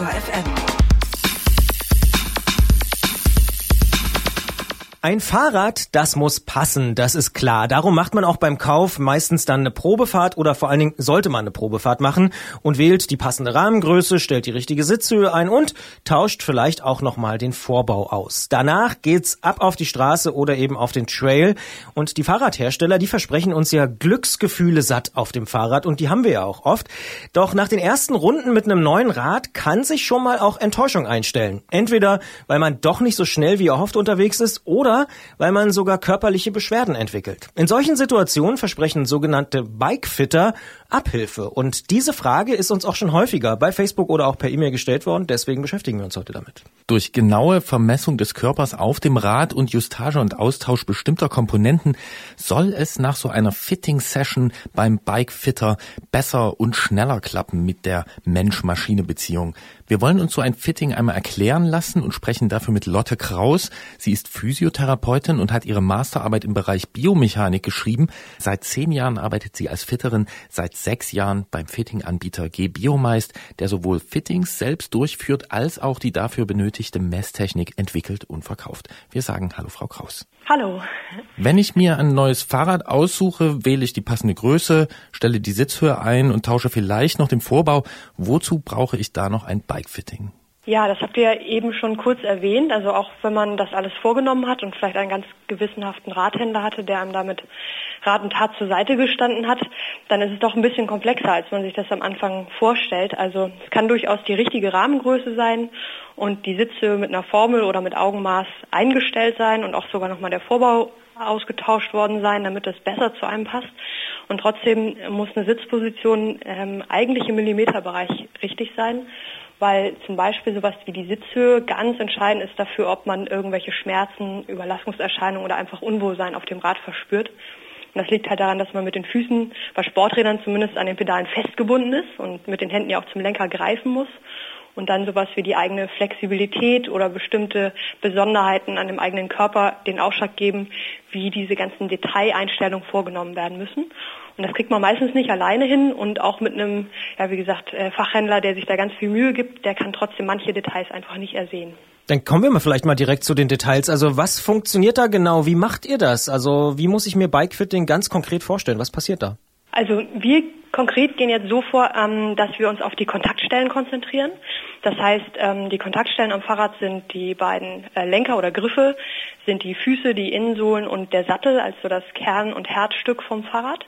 Detektor FM. Ein Fahrrad, das muss passen, das ist klar. Darum macht man auch beim Kauf meistens dann eine Probefahrt oder vor allen Dingen sollte man eine Probefahrt machen und wählt die passende Rahmengröße, stellt die richtige Sitzhöhe ein und tauscht vielleicht auch nochmal den Vorbau aus. Danach geht's ab auf die Straße oder eben auf den Trail und die Fahrradhersteller, die versprechen uns ja Glücksgefühle satt auf dem Fahrrad und die haben wir ja auch oft. Doch nach den ersten Runden mit einem neuen Rad kann sich schon mal auch Enttäuschung einstellen. Entweder, weil man doch nicht so schnell wie erhofft unterwegs ist oder oder weil man sogar körperliche Beschwerden entwickelt. In solchen Situationen versprechen sogenannte Bikefitter Abhilfe. Und diese Frage ist uns auch schon häufiger bei Facebook oder auch per E-Mail gestellt worden. Deswegen beschäftigen wir uns heute damit. Durch genaue Vermessung des Körpers auf dem Rad und Justage und Austausch bestimmter Komponenten soll es nach so einer Fitting-Session beim Bikefitter besser und schneller klappen mit der Mensch-Maschine-Beziehung. Wir wollen uns so ein Fitting einmal erklären lassen und sprechen dafür mit Lotte Kraus. Sie ist Physiotherapeutin und hat ihre Masterarbeit im Bereich Biomechanik geschrieben. Seit zehn Jahren arbeitet sie als Fitterin, seit sechs Jahren beim Fitting-Anbieter G-Biomeist, der sowohl Fittings selbst durchführt, als auch die dafür benötigte Messtechnik entwickelt und verkauft. Wir sagen Hallo, Frau Kraus. Hallo. Wenn ich mir ein neues Fahrrad aussuche, wähle ich die passende Größe, stelle die Sitzhöhe ein und tausche vielleicht noch den Vorbau. Wozu brauche ich da noch ein Bike-Fitting? Ja, das habt ihr ja eben schon kurz erwähnt. Also auch wenn man das alles vorgenommen hat und vielleicht einen ganz gewissenhaften Rathändler hatte, der einem damit Rat und Tat zur Seite gestanden hat, dann ist es doch ein bisschen komplexer, als man sich das am Anfang vorstellt. Also es kann durchaus die richtige Rahmengröße sein und die Sitze mit einer Formel oder mit Augenmaß eingestellt sein und auch sogar nochmal der Vorbau ausgetauscht worden sein, damit es besser zu einem passt. Und trotzdem muss eine Sitzposition ähm, eigentlich im Millimeterbereich richtig sein weil zum Beispiel sowas wie die Sitzhöhe ganz entscheidend ist dafür, ob man irgendwelche Schmerzen, Überlastungserscheinungen oder einfach Unwohlsein auf dem Rad verspürt. Und das liegt halt daran, dass man mit den Füßen bei Sporträdern zumindest an den Pedalen festgebunden ist und mit den Händen ja auch zum Lenker greifen muss. Und dann sowas wie die eigene Flexibilität oder bestimmte Besonderheiten an dem eigenen Körper den Ausschlag geben, wie diese ganzen Detaileinstellungen vorgenommen werden müssen. Und das kriegt man meistens nicht alleine hin und auch mit einem, ja wie gesagt, äh, Fachhändler, der sich da ganz viel Mühe gibt, der kann trotzdem manche Details einfach nicht ersehen. Dann kommen wir mal vielleicht mal direkt zu den Details. Also was funktioniert da genau? Wie macht ihr das? Also wie muss ich mir Bikefitting ganz konkret vorstellen? Was passiert da? Also wir konkret gehen jetzt so vor, ähm, dass wir uns auf die Kontaktstellen konzentrieren. Das heißt, ähm, die Kontaktstellen am Fahrrad sind die beiden äh, Lenker oder Griffe, sind die Füße, die Innensohlen und der Sattel, also das Kern- und Herzstück vom Fahrrad.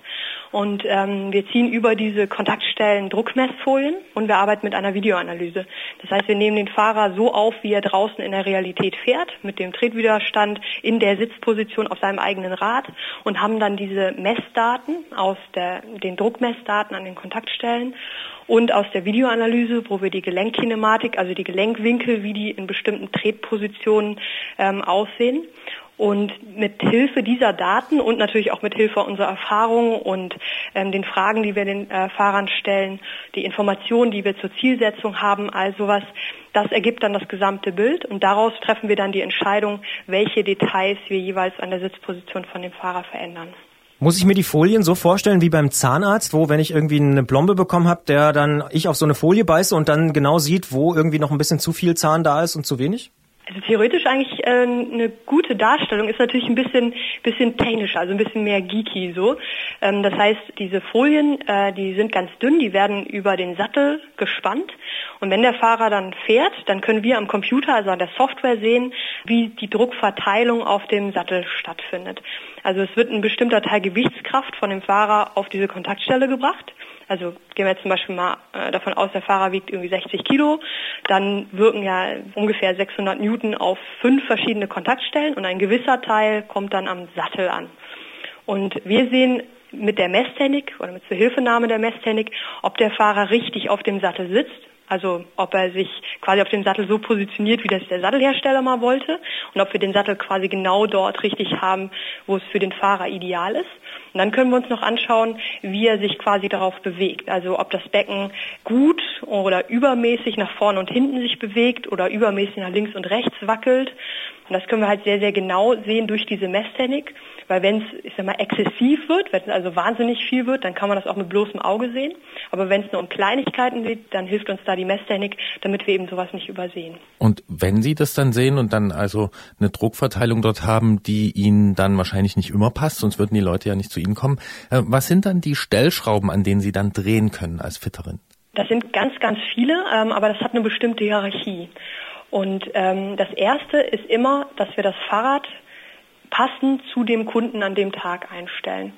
Und ähm, wir ziehen über diese Kontaktstellen Druckmessfolien und wir arbeiten mit einer Videoanalyse. Das heißt, wir nehmen den Fahrer so auf, wie er draußen in der Realität fährt, mit dem Tretwiderstand in der Sitzposition auf seinem eigenen Rad und haben dann diese Messdaten aus der, den Druckmessdaten an den Kontaktstellen und aus der Videoanalyse, wo wir die Gelenkkinematik, also die Gelenkwinkel, wie die in bestimmten Tretpositionen ähm, aussehen. Und mit Hilfe dieser Daten und natürlich auch mit Hilfe unserer Erfahrungen und ähm, den Fragen, die wir den äh, Fahrern stellen, die Informationen, die wir zur Zielsetzung haben, all sowas, das ergibt dann das gesamte Bild und daraus treffen wir dann die Entscheidung, welche Details wir jeweils an der Sitzposition von dem Fahrer verändern. Muss ich mir die Folien so vorstellen wie beim Zahnarzt, wo wenn ich irgendwie eine Plombe bekommen habe, der dann ich auf so eine Folie beiße und dann genau sieht, wo irgendwie noch ein bisschen zu viel Zahn da ist und zu wenig? Also theoretisch eigentlich äh, eine gute Darstellung ist natürlich ein bisschen bisschen technischer, also ein bisschen mehr geeky so. Ähm, das heißt, diese Folien, äh, die sind ganz dünn, die werden über den Sattel gespannt und wenn der Fahrer dann fährt, dann können wir am Computer, also an der Software sehen, wie die Druckverteilung auf dem Sattel stattfindet. Also es wird ein bestimmter Teil Gewichtskraft von dem Fahrer auf diese Kontaktstelle gebracht. Also gehen wir jetzt zum Beispiel mal äh, davon aus, der Fahrer wiegt irgendwie 60 Kilo, dann wirken ja ungefähr 600 Newton auf fünf verschiedene Kontaktstellen und ein gewisser Teil kommt dann am Sattel an. Und wir sehen mit der Messtechnik oder mit Zuhilfenahme der Messtechnik, ob der Fahrer richtig auf dem Sattel sitzt also ob er sich quasi auf dem Sattel so positioniert, wie das der Sattelhersteller mal wollte und ob wir den Sattel quasi genau dort richtig haben, wo es für den Fahrer ideal ist. Und dann können wir uns noch anschauen, wie er sich quasi darauf bewegt. Also ob das Becken gut oder übermäßig nach vorne und hinten sich bewegt oder übermäßig nach links und rechts wackelt. Und das können wir halt sehr, sehr genau sehen durch diese Messtechnik. Weil wenn es, ich sag mal, exzessiv wird, wenn es also wahnsinnig viel wird, dann kann man das auch mit bloßem Auge sehen. Aber wenn es nur um Kleinigkeiten geht, dann hilft uns da die Messtechnik, damit wir eben sowas nicht übersehen. Und wenn Sie das dann sehen und dann also eine Druckverteilung dort haben, die Ihnen dann wahrscheinlich nicht immer passt, sonst würden die Leute ja nicht zu Ihnen kommen, äh, was sind dann die Stellschrauben, an denen Sie dann drehen können als Fitterin? Das sind ganz, ganz viele, ähm, aber das hat eine bestimmte Hierarchie. Und ähm, das erste ist immer, dass wir das Fahrrad passend zu dem Kunden an dem Tag einstellen.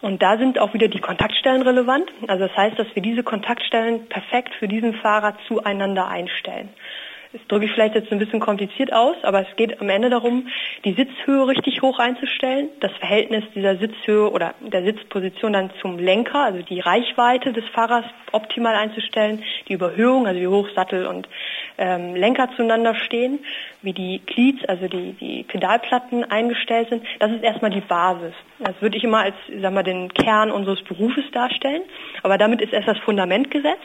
Und da sind auch wieder die Kontaktstellen relevant. Also das heißt, dass wir diese Kontaktstellen perfekt für diesen Fahrer zueinander einstellen. Das drücke ich vielleicht jetzt ein bisschen kompliziert aus, aber es geht am Ende darum, die Sitzhöhe richtig hoch einzustellen, das Verhältnis dieser Sitzhöhe oder der Sitzposition dann zum Lenker, also die Reichweite des Fahrers optimal einzustellen, die Überhöhung, also wie hoch Sattel und ähm, Lenker zueinander stehen, wie die Cleats, also die, die Pedalplatten eingestellt sind. Das ist erstmal die Basis. Das würde ich immer als, sagen wir, den Kern unseres Berufes darstellen. Aber damit ist erst das Fundament gesetzt.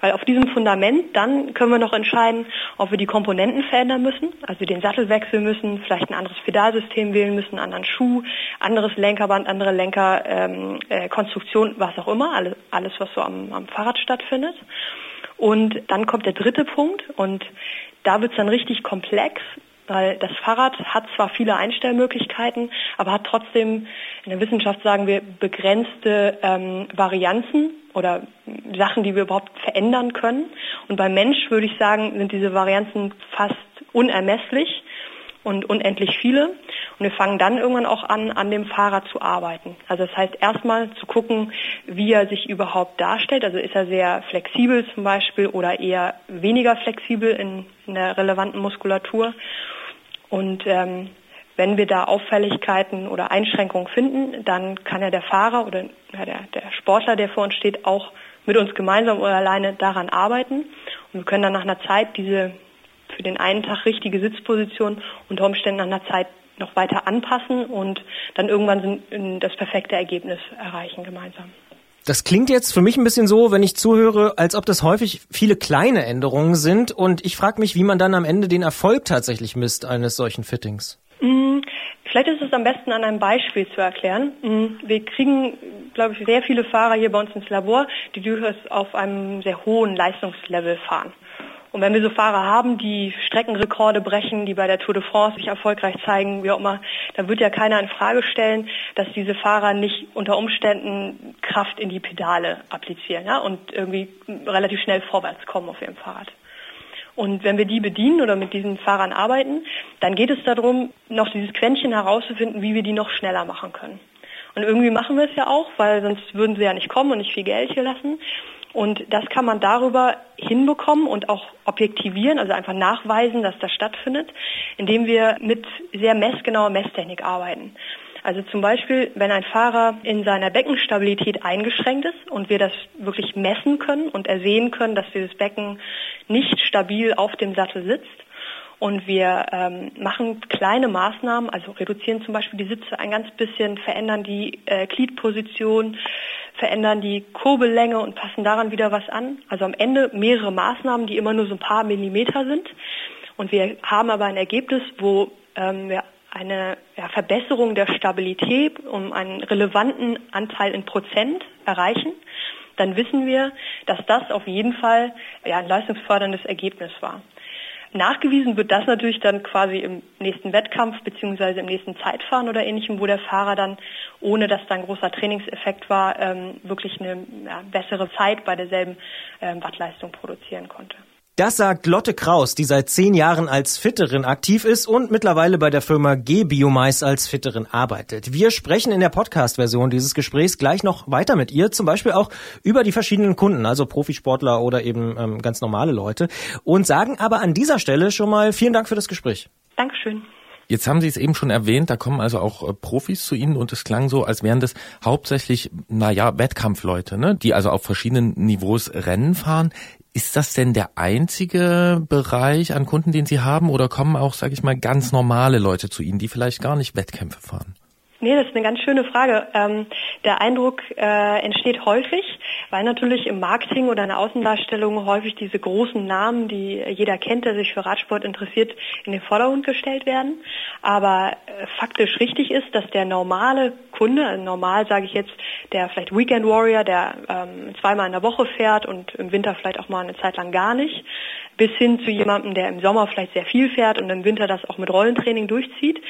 Weil auf diesem Fundament dann können wir noch entscheiden, ob wir die Komponenten verändern müssen, also den Sattel wechseln müssen, vielleicht ein anderes Pedalsystem wählen müssen, einen anderen Schuh, anderes Lenkerband, andere Lenkerkonstruktion, ähm, äh, was auch immer, alles, alles was so am, am Fahrrad stattfindet. Und dann kommt der dritte Punkt und da wird es dann richtig komplex, weil das Fahrrad hat zwar viele Einstellmöglichkeiten, aber hat trotzdem, in der Wissenschaft sagen wir, begrenzte ähm, Varianzen oder Sachen, die wir überhaupt verändern können. Und beim Mensch würde ich sagen, sind diese Varianzen fast unermesslich und unendlich viele. Und wir fangen dann irgendwann auch an, an dem Fahrrad zu arbeiten. Also das heißt erstmal zu gucken, wie er sich überhaupt darstellt. Also ist er sehr flexibel zum Beispiel oder eher weniger flexibel in, in der relevanten Muskulatur. Und ähm, wenn wir da Auffälligkeiten oder Einschränkungen finden, dann kann ja der Fahrer oder ja, der, der Sportler, der vor uns steht, auch mit uns gemeinsam oder alleine daran arbeiten. Und wir können dann nach einer Zeit diese für den einen Tag richtige Sitzposition unter Umständen nach einer Zeit noch weiter anpassen und dann irgendwann das perfekte Ergebnis erreichen gemeinsam. Das klingt jetzt für mich ein bisschen so, wenn ich zuhöre, als ob das häufig viele kleine Änderungen sind und ich frage mich, wie man dann am Ende den Erfolg tatsächlich misst eines solchen Fittings. Mm, vielleicht ist es am besten an einem Beispiel zu erklären. Mm, wir kriegen, glaube ich, sehr viele Fahrer hier bei uns ins Labor, die durchaus auf einem sehr hohen Leistungslevel fahren. Und wenn wir so Fahrer haben, die Streckenrekorde brechen, die bei der Tour de France sich erfolgreich zeigen, wie auch immer, dann wird ja keiner in Frage stellen, dass diese Fahrer nicht unter Umständen Kraft in die Pedale applizieren ja, und irgendwie relativ schnell vorwärts kommen auf ihrem Fahrrad. Und wenn wir die bedienen oder mit diesen Fahrern arbeiten, dann geht es darum, noch dieses Quäntchen herauszufinden, wie wir die noch schneller machen können. Und irgendwie machen wir es ja auch, weil sonst würden sie ja nicht kommen und nicht viel Geld hier lassen. Und das kann man darüber hinbekommen und auch objektivieren, also einfach nachweisen, dass das stattfindet, indem wir mit sehr messgenauer Messtechnik arbeiten. Also zum Beispiel, wenn ein Fahrer in seiner Beckenstabilität eingeschränkt ist und wir das wirklich messen können und ersehen können, dass dieses Becken nicht stabil auf dem Sattel sitzt, und wir ähm, machen kleine Maßnahmen, also reduzieren zum Beispiel die Sitze ein ganz bisschen, verändern die äh, Gliedposition, verändern die Kurbellänge und passen daran wieder was an. Also am Ende mehrere Maßnahmen, die immer nur so ein paar Millimeter sind. Und wir haben aber ein Ergebnis, wo ähm, wir eine ja, Verbesserung der Stabilität um einen relevanten Anteil in Prozent erreichen, dann wissen wir, dass das auf jeden Fall ja, ein leistungsförderndes Ergebnis war. Nachgewiesen wird das natürlich dann quasi im nächsten Wettkampf beziehungsweise im nächsten Zeitfahren oder ähnlichem, wo der Fahrer dann, ohne dass da ein großer Trainingseffekt war, ähm, wirklich eine ja, bessere Zeit bei derselben ähm, Wattleistung produzieren konnte. Das sagt Lotte Kraus, die seit zehn Jahren als Fitterin aktiv ist und mittlerweile bei der Firma G-Biomais als Fitterin arbeitet. Wir sprechen in der Podcast-Version dieses Gesprächs gleich noch weiter mit ihr, zum Beispiel auch über die verschiedenen Kunden, also Profisportler oder eben ähm, ganz normale Leute und sagen aber an dieser Stelle schon mal vielen Dank für das Gespräch. Dankeschön. Jetzt haben Sie es eben schon erwähnt, da kommen also auch äh, Profis zu Ihnen und es klang so, als wären das hauptsächlich, naja, Wettkampfleute, ne? die also auf verschiedenen Niveaus Rennen fahren. Ist das denn der einzige Bereich an Kunden, den Sie haben, oder kommen auch, sage ich mal, ganz normale Leute zu Ihnen, die vielleicht gar nicht Wettkämpfe fahren? Nee, das ist eine ganz schöne Frage. Ähm, der Eindruck äh, entsteht häufig, weil natürlich im Marketing oder in der Außendarstellung häufig diese großen Namen, die jeder kennt, der sich für Radsport interessiert, in den Vordergrund gestellt werden. Aber äh, faktisch richtig ist, dass der normale Kunde, also normal sage ich jetzt, der vielleicht Weekend Warrior, der ähm, zweimal in der Woche fährt und im Winter vielleicht auch mal eine Zeit lang gar nicht, bis hin zu jemandem, der im Sommer vielleicht sehr viel fährt und im Winter das auch mit Rollentraining durchzieht,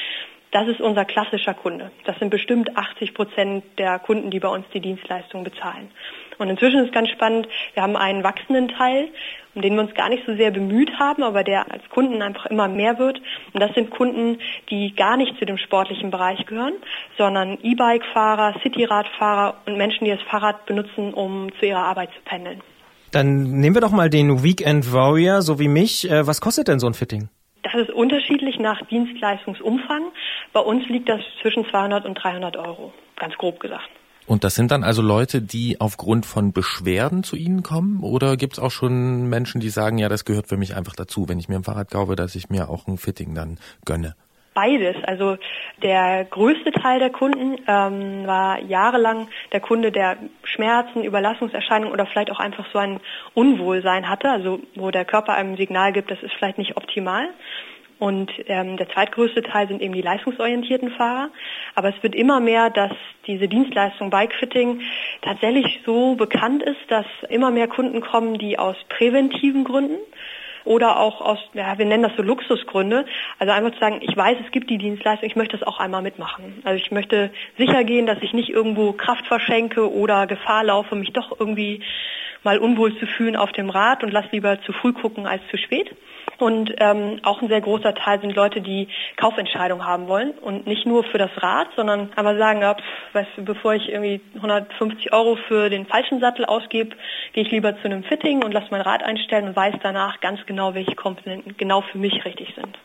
das ist unser klassischer Kunde. Das sind bestimmt 80 Prozent der Kunden, die bei uns die Dienstleistung bezahlen. Und inzwischen ist ganz spannend, wir haben einen wachsenden Teil, um den wir uns gar nicht so sehr bemüht haben, aber der als Kunden einfach immer mehr wird. Und das sind Kunden, die gar nicht zu dem sportlichen Bereich gehören, sondern E-Bike-Fahrer, Cityradfahrer und Menschen, die das Fahrrad benutzen, um zu ihrer Arbeit zu pendeln. Dann nehmen wir doch mal den Weekend Warrior, so wie mich. Äh, was kostet denn so ein Fitting? Das ist unterschiedlich nach Dienstleistungsumfang. Bei uns liegt das zwischen 200 und 300 Euro, ganz grob gesagt. Und das sind dann also Leute, die aufgrund von Beschwerden zu Ihnen kommen? Oder gibt es auch schon Menschen, die sagen, ja, das gehört für mich einfach dazu, wenn ich mir ein Fahrrad kaufe, dass ich mir auch ein Fitting dann gönne? Beides. Also der größte Teil der Kunden ähm, war jahrelang der Kunde, der Schmerzen, Überlastungserscheinungen oder vielleicht auch einfach so ein Unwohlsein hatte, also wo der Körper einem ein Signal gibt, das ist vielleicht nicht optimal. Und ähm, der zweitgrößte Teil sind eben die leistungsorientierten Fahrer. Aber es wird immer mehr, dass diese Dienstleistung Bikefitting tatsächlich so bekannt ist, dass immer mehr Kunden kommen, die aus präventiven Gründen oder auch aus, ja, wir nennen das so Luxusgründe. Also einfach zu sagen, ich weiß, es gibt die Dienstleistung, ich möchte das auch einmal mitmachen. Also ich möchte sicher gehen, dass ich nicht irgendwo Kraft verschenke oder Gefahr laufe, mich doch irgendwie mal unwohl zu fühlen auf dem Rad und lass lieber zu früh gucken als zu spät. Und ähm, auch ein sehr großer Teil sind Leute, die Kaufentscheidungen haben wollen und nicht nur für das Rad, sondern aber sagen, ja, pff, weißt du, bevor ich irgendwie 150 Euro für den falschen Sattel ausgebe, gehe ich lieber zu einem Fitting und lasse mein Rad einstellen und weiß danach ganz genau, welche Komponenten genau für mich richtig sind.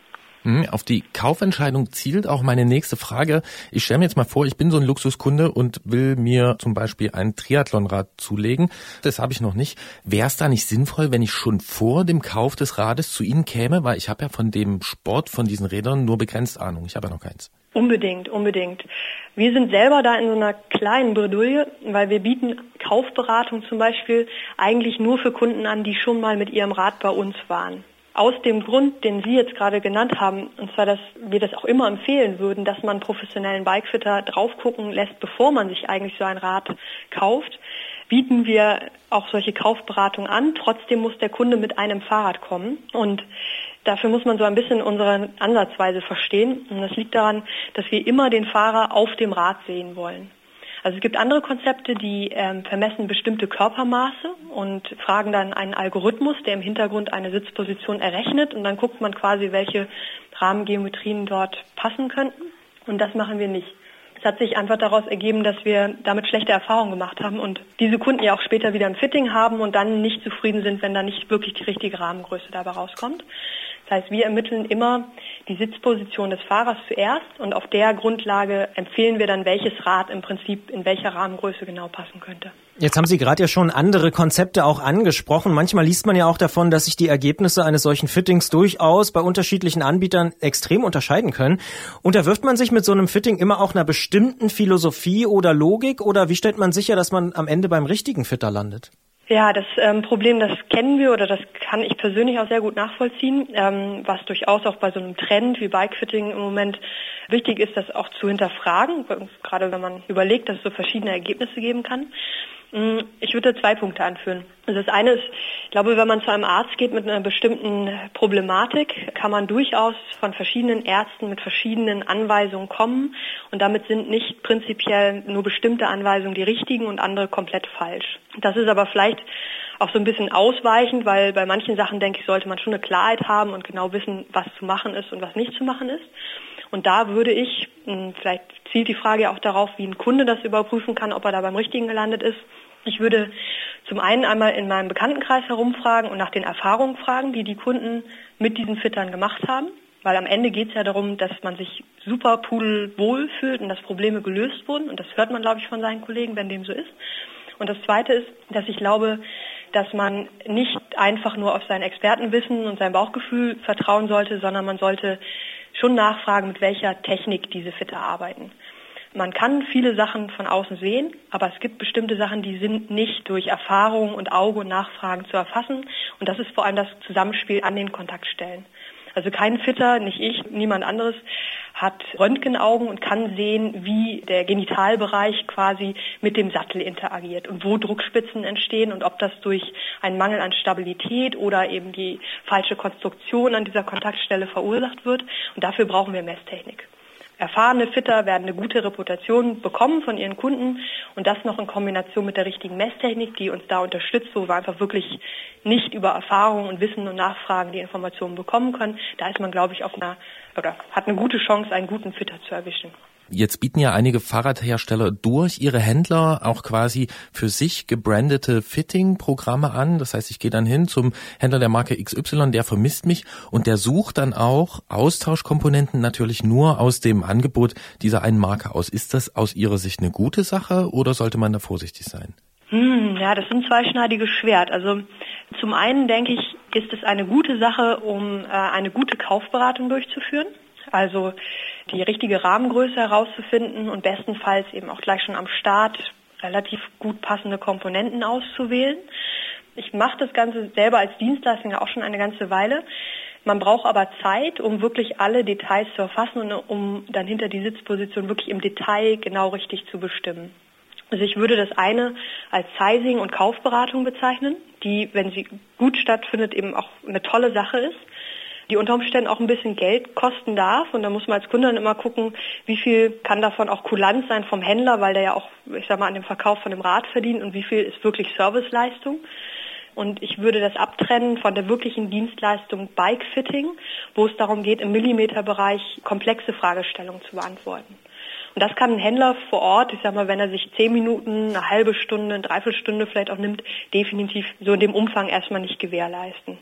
Mhm, auf die Kaufentscheidung zielt auch meine nächste Frage. Ich stelle mir jetzt mal vor, ich bin so ein Luxuskunde und will mir zum Beispiel ein Triathlonrad zulegen. Das habe ich noch nicht. Wäre es da nicht sinnvoll, wenn ich schon vor dem Kauf des Rades zu Ihnen käme? Weil ich habe ja von dem Sport, von diesen Rädern nur begrenzt Ahnung. Ich habe ja noch keins. Unbedingt, unbedingt. Wir sind selber da in so einer kleinen Bredouille, weil wir bieten Kaufberatung zum Beispiel eigentlich nur für Kunden an, die schon mal mit ihrem Rad bei uns waren. Aus dem Grund, den Sie jetzt gerade genannt haben, und zwar, dass wir das auch immer empfehlen würden, dass man professionellen Bikefitter drauf gucken lässt, bevor man sich eigentlich so ein Rad kauft, bieten wir auch solche Kaufberatungen an. Trotzdem muss der Kunde mit einem Fahrrad kommen und dafür muss man so ein bisschen unsere Ansatzweise verstehen. Und das liegt daran, dass wir immer den Fahrer auf dem Rad sehen wollen. Also es gibt andere Konzepte, die ähm, vermessen bestimmte Körpermaße und fragen dann einen Algorithmus, der im Hintergrund eine Sitzposition errechnet und dann guckt man quasi, welche Rahmengeometrien dort passen könnten. Und das machen wir nicht. Es hat sich einfach daraus ergeben, dass wir damit schlechte Erfahrungen gemacht haben und diese Kunden ja auch später wieder ein Fitting haben und dann nicht zufrieden sind, wenn da nicht wirklich die richtige Rahmengröße dabei rauskommt. Das heißt, wir ermitteln immer die Sitzposition des Fahrers zuerst und auf der Grundlage empfehlen wir dann, welches Rad im Prinzip in welcher Rahmengröße genau passen könnte. Jetzt haben Sie gerade ja schon andere Konzepte auch angesprochen. Manchmal liest man ja auch davon, dass sich die Ergebnisse eines solchen Fittings durchaus bei unterschiedlichen Anbietern extrem unterscheiden können. Unterwirft man sich mit so einem Fitting immer auch einer bestimmten Philosophie oder Logik oder wie stellt man sicher, dass man am Ende beim richtigen Fitter landet? Ja, das ähm, Problem, das kennen wir oder das kann ich persönlich auch sehr gut nachvollziehen, ähm, was durchaus auch bei so einem Trend wie Bikefitting im Moment wichtig ist, das auch zu hinterfragen, gerade wenn man überlegt, dass es so verschiedene Ergebnisse geben kann. Mm, ich würde zwei Punkte anführen. Also das eine ist, ich glaube, wenn man zu einem Arzt geht mit einer bestimmten Problematik, kann man durchaus von verschiedenen Ärzten mit verschiedenen Anweisungen kommen und damit sind nicht prinzipiell nur bestimmte Anweisungen die richtigen und andere komplett falsch. Das ist aber vielleicht auch so ein bisschen ausweichend, weil bei manchen Sachen, denke ich, sollte man schon eine Klarheit haben und genau wissen, was zu machen ist und was nicht zu machen ist. Und da würde ich, hm, vielleicht zielt die Frage auch darauf, wie ein Kunde das überprüfen kann, ob er da beim Richtigen gelandet ist. Ich würde zum einen einmal in meinem Bekanntenkreis herumfragen und nach den Erfahrungen fragen, die die Kunden mit diesen Fittern gemacht haben. Weil am Ende geht es ja darum, dass man sich super pudelwohl fühlt und dass Probleme gelöst wurden. Und das hört man, glaube ich, von seinen Kollegen, wenn dem so ist. Und das Zweite ist, dass ich glaube, dass man nicht einfach nur auf sein Expertenwissen und sein Bauchgefühl vertrauen sollte, sondern man sollte schon nachfragen, mit welcher Technik diese Fitter arbeiten. Man kann viele Sachen von außen sehen, aber es gibt bestimmte Sachen, die sind nicht durch Erfahrung und Auge und Nachfragen zu erfassen. Und das ist vor allem das Zusammenspiel an den Kontaktstellen. Also kein Fitter, nicht ich, niemand anderes, hat Röntgenaugen und kann sehen, wie der Genitalbereich quasi mit dem Sattel interagiert und wo Druckspitzen entstehen und ob das durch einen Mangel an Stabilität oder eben die falsche Konstruktion an dieser Kontaktstelle verursacht wird. Und dafür brauchen wir Messtechnik erfahrene Fitter werden eine gute Reputation bekommen von ihren Kunden und das noch in Kombination mit der richtigen Messtechnik, die uns da unterstützt, wo wir einfach wirklich nicht über Erfahrung und Wissen und Nachfragen die Informationen bekommen können. Da ist man, glaube ich, auf einer oder hat eine gute Chance, einen guten Fitter zu erwischen. Jetzt bieten ja einige Fahrradhersteller durch ihre Händler auch quasi für sich gebrandete Fitting-Programme an. Das heißt, ich gehe dann hin zum Händler der Marke XY, der vermisst mich und der sucht dann auch Austauschkomponenten natürlich nur aus dem Angebot dieser einen Marke aus. Ist das aus Ihrer Sicht eine gute Sache oder sollte man da vorsichtig sein? Hm, ja, das ein zweischneidiges Schwert. Also zum einen denke ich, ist es eine gute Sache, um äh, eine gute Kaufberatung durchzuführen. Also die richtige Rahmengröße herauszufinden und bestenfalls eben auch gleich schon am Start relativ gut passende Komponenten auszuwählen. Ich mache das Ganze selber als Dienstleistung auch schon eine ganze Weile. Man braucht aber Zeit, um wirklich alle Details zu erfassen und um dann hinter die Sitzposition wirklich im Detail genau richtig zu bestimmen. Also ich würde das eine als Sizing und Kaufberatung bezeichnen, die, wenn sie gut stattfindet, eben auch eine tolle Sache ist die unter Umständen auch ein bisschen Geld kosten darf. Und da muss man als Kunde dann immer gucken, wie viel kann davon auch Kulanz sein vom Händler, weil der ja auch, ich sag mal, an dem Verkauf von dem Rad verdient und wie viel ist wirklich Serviceleistung. Und ich würde das abtrennen von der wirklichen Dienstleistung Bike-Fitting, wo es darum geht, im Millimeterbereich komplexe Fragestellungen zu beantworten. Und das kann ein Händler vor Ort, ich sag mal, wenn er sich zehn Minuten, eine halbe Stunde, eine Dreiviertelstunde vielleicht auch nimmt, definitiv so in dem Umfang erstmal nicht gewährleisten.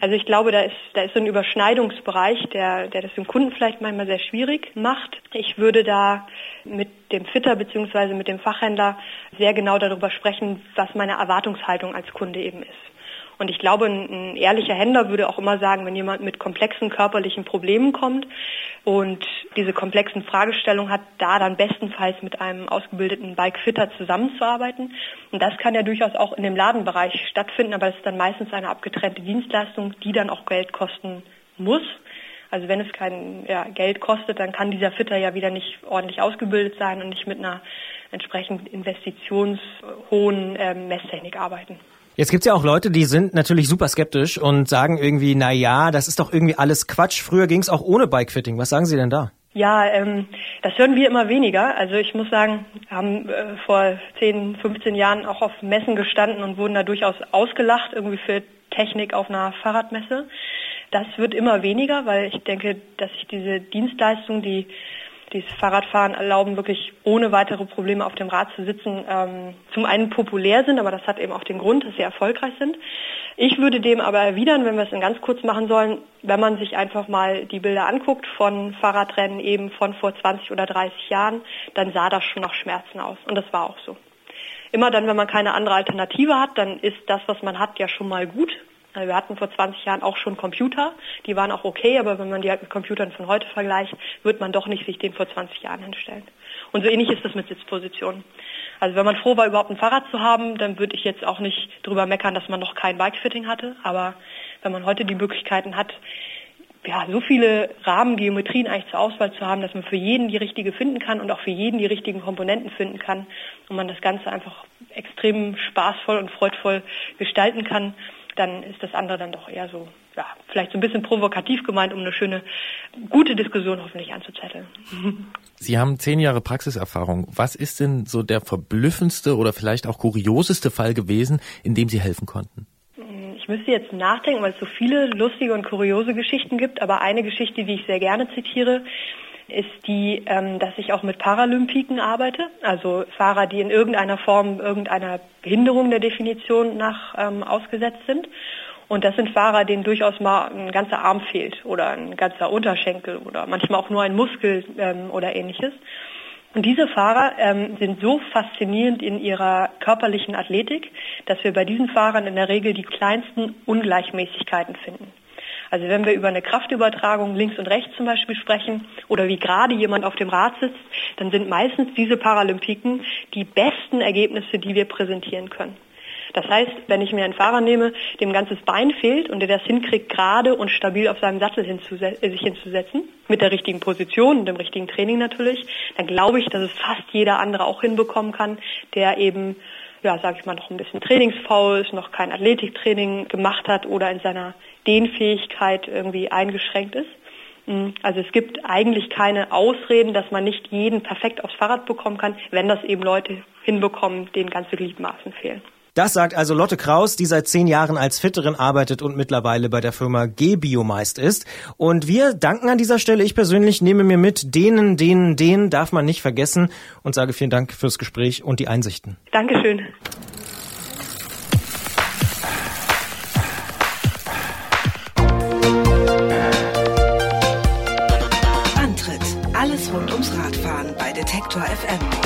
Also ich glaube, da ist, da ist so ein Überschneidungsbereich, der, der das dem Kunden vielleicht manchmal sehr schwierig macht. Ich würde da mit dem Fitter bzw. mit dem Fachhändler sehr genau darüber sprechen, was meine Erwartungshaltung als Kunde eben ist. Und ich glaube, ein, ehrlicher Händler würde auch immer sagen, wenn jemand mit komplexen körperlichen Problemen kommt und diese komplexen Fragestellungen hat, da dann bestenfalls mit einem ausgebildeten Bikefitter zusammenzuarbeiten. Und das kann ja durchaus auch in dem Ladenbereich stattfinden, aber es ist dann meistens eine abgetrennte Dienstleistung, die dann auch Geld kosten muss. Also wenn es kein ja, Geld kostet, dann kann dieser Fitter ja wieder nicht ordentlich ausgebildet sein und nicht mit einer entsprechend investitionshohen äh, Messtechnik arbeiten. Jetzt gibt's ja auch Leute, die sind natürlich super skeptisch und sagen irgendwie, na ja, das ist doch irgendwie alles Quatsch. Früher ging's auch ohne Bikefitting. Was sagen Sie denn da? Ja, ähm, das hören wir immer weniger. Also ich muss sagen, wir haben äh, vor 10, 15 Jahren auch auf Messen gestanden und wurden da durchaus ausgelacht, irgendwie für Technik auf einer Fahrradmesse. Das wird immer weniger, weil ich denke, dass sich diese Dienstleistung, die dieses Fahrradfahren erlauben, wirklich ohne weitere Probleme auf dem Rad zu sitzen, ähm, zum einen populär sind, aber das hat eben auch den Grund, dass sie erfolgreich sind. Ich würde dem aber erwidern, wenn wir es in ganz kurz machen sollen, wenn man sich einfach mal die Bilder anguckt von Fahrradrennen eben von vor 20 oder 30 Jahren, dann sah das schon nach Schmerzen aus. Und das war auch so. Immer dann, wenn man keine andere Alternative hat, dann ist das, was man hat, ja schon mal gut. Wir hatten vor 20 Jahren auch schon Computer, die waren auch okay, aber wenn man die halt mit Computern von heute vergleicht, wird man doch nicht sich den vor 20 Jahren hinstellen. Und so ähnlich ist das mit Sitzpositionen. Also wenn man froh war, überhaupt ein Fahrrad zu haben, dann würde ich jetzt auch nicht drüber meckern, dass man noch kein Bikefitting hatte. Aber wenn man heute die Möglichkeiten hat, ja, so viele Rahmengeometrien eigentlich zur Auswahl zu haben, dass man für jeden die richtige finden kann und auch für jeden die richtigen Komponenten finden kann und man das Ganze einfach extrem spaßvoll und freudvoll gestalten kann, dann ist das andere dann doch eher so, ja, vielleicht so ein bisschen provokativ gemeint, um eine schöne, gute Diskussion hoffentlich anzuzetteln. Sie haben zehn Jahre Praxiserfahrung. Was ist denn so der verblüffendste oder vielleicht auch kurioseste Fall gewesen, in dem Sie helfen konnten? Ich müsste jetzt nachdenken, weil es so viele lustige und kuriose Geschichten gibt, aber eine Geschichte, die ich sehr gerne zitiere, ist die, ähm, dass ich auch mit Paralympiken arbeite, also Fahrer, die in irgendeiner Form irgendeiner Behinderung der Definition nach ähm, ausgesetzt sind. Und das sind Fahrer, denen durchaus mal ein ganzer Arm fehlt oder ein ganzer Unterschenkel oder manchmal auch nur ein Muskel ähm, oder ähnliches. Und diese Fahrer ähm, sind so faszinierend in ihrer körperlichen Athletik, dass wir bei diesen Fahrern in der Regel die kleinsten Ungleichmäßigkeiten finden. Also wenn wir über eine Kraftübertragung links und rechts zum Beispiel sprechen oder wie gerade jemand auf dem Rad sitzt, dann sind meistens diese Paralympiken die besten Ergebnisse, die wir präsentieren können. Das heißt, wenn ich mir einen Fahrer nehme, dem ganzes Bein fehlt und der das hinkriegt, gerade und stabil auf seinem Sattel äh, sich hinzusetzen, mit der richtigen Position und dem richtigen Training natürlich, dann glaube ich, dass es fast jeder andere auch hinbekommen kann, der eben ja, sage ich mal, noch ein bisschen trainingsfaul ist, noch kein Athletiktraining gemacht hat oder in seiner Dehnfähigkeit irgendwie eingeschränkt ist. Mm, also es gibt eigentlich keine Ausreden, dass man nicht jeden perfekt aufs Fahrrad bekommen kann, wenn das eben Leute hinbekommen, denen ganze Gliedmaßen fehlen. Das sagt also Lotte Kraus, die seit zehn Jahren als Fitterin arbeitet und mittlerweile bei der Firma G-Biomeist ist. Und wir danken an dieser Stelle. Ich persönlich nehme mir mit, denen, denen, denen darf man nicht vergessen und sage vielen Dank fürs Gespräch und die Einsichten. Dankeschön. Antritt. Alles rund ums Radfahren bei Detektor FM.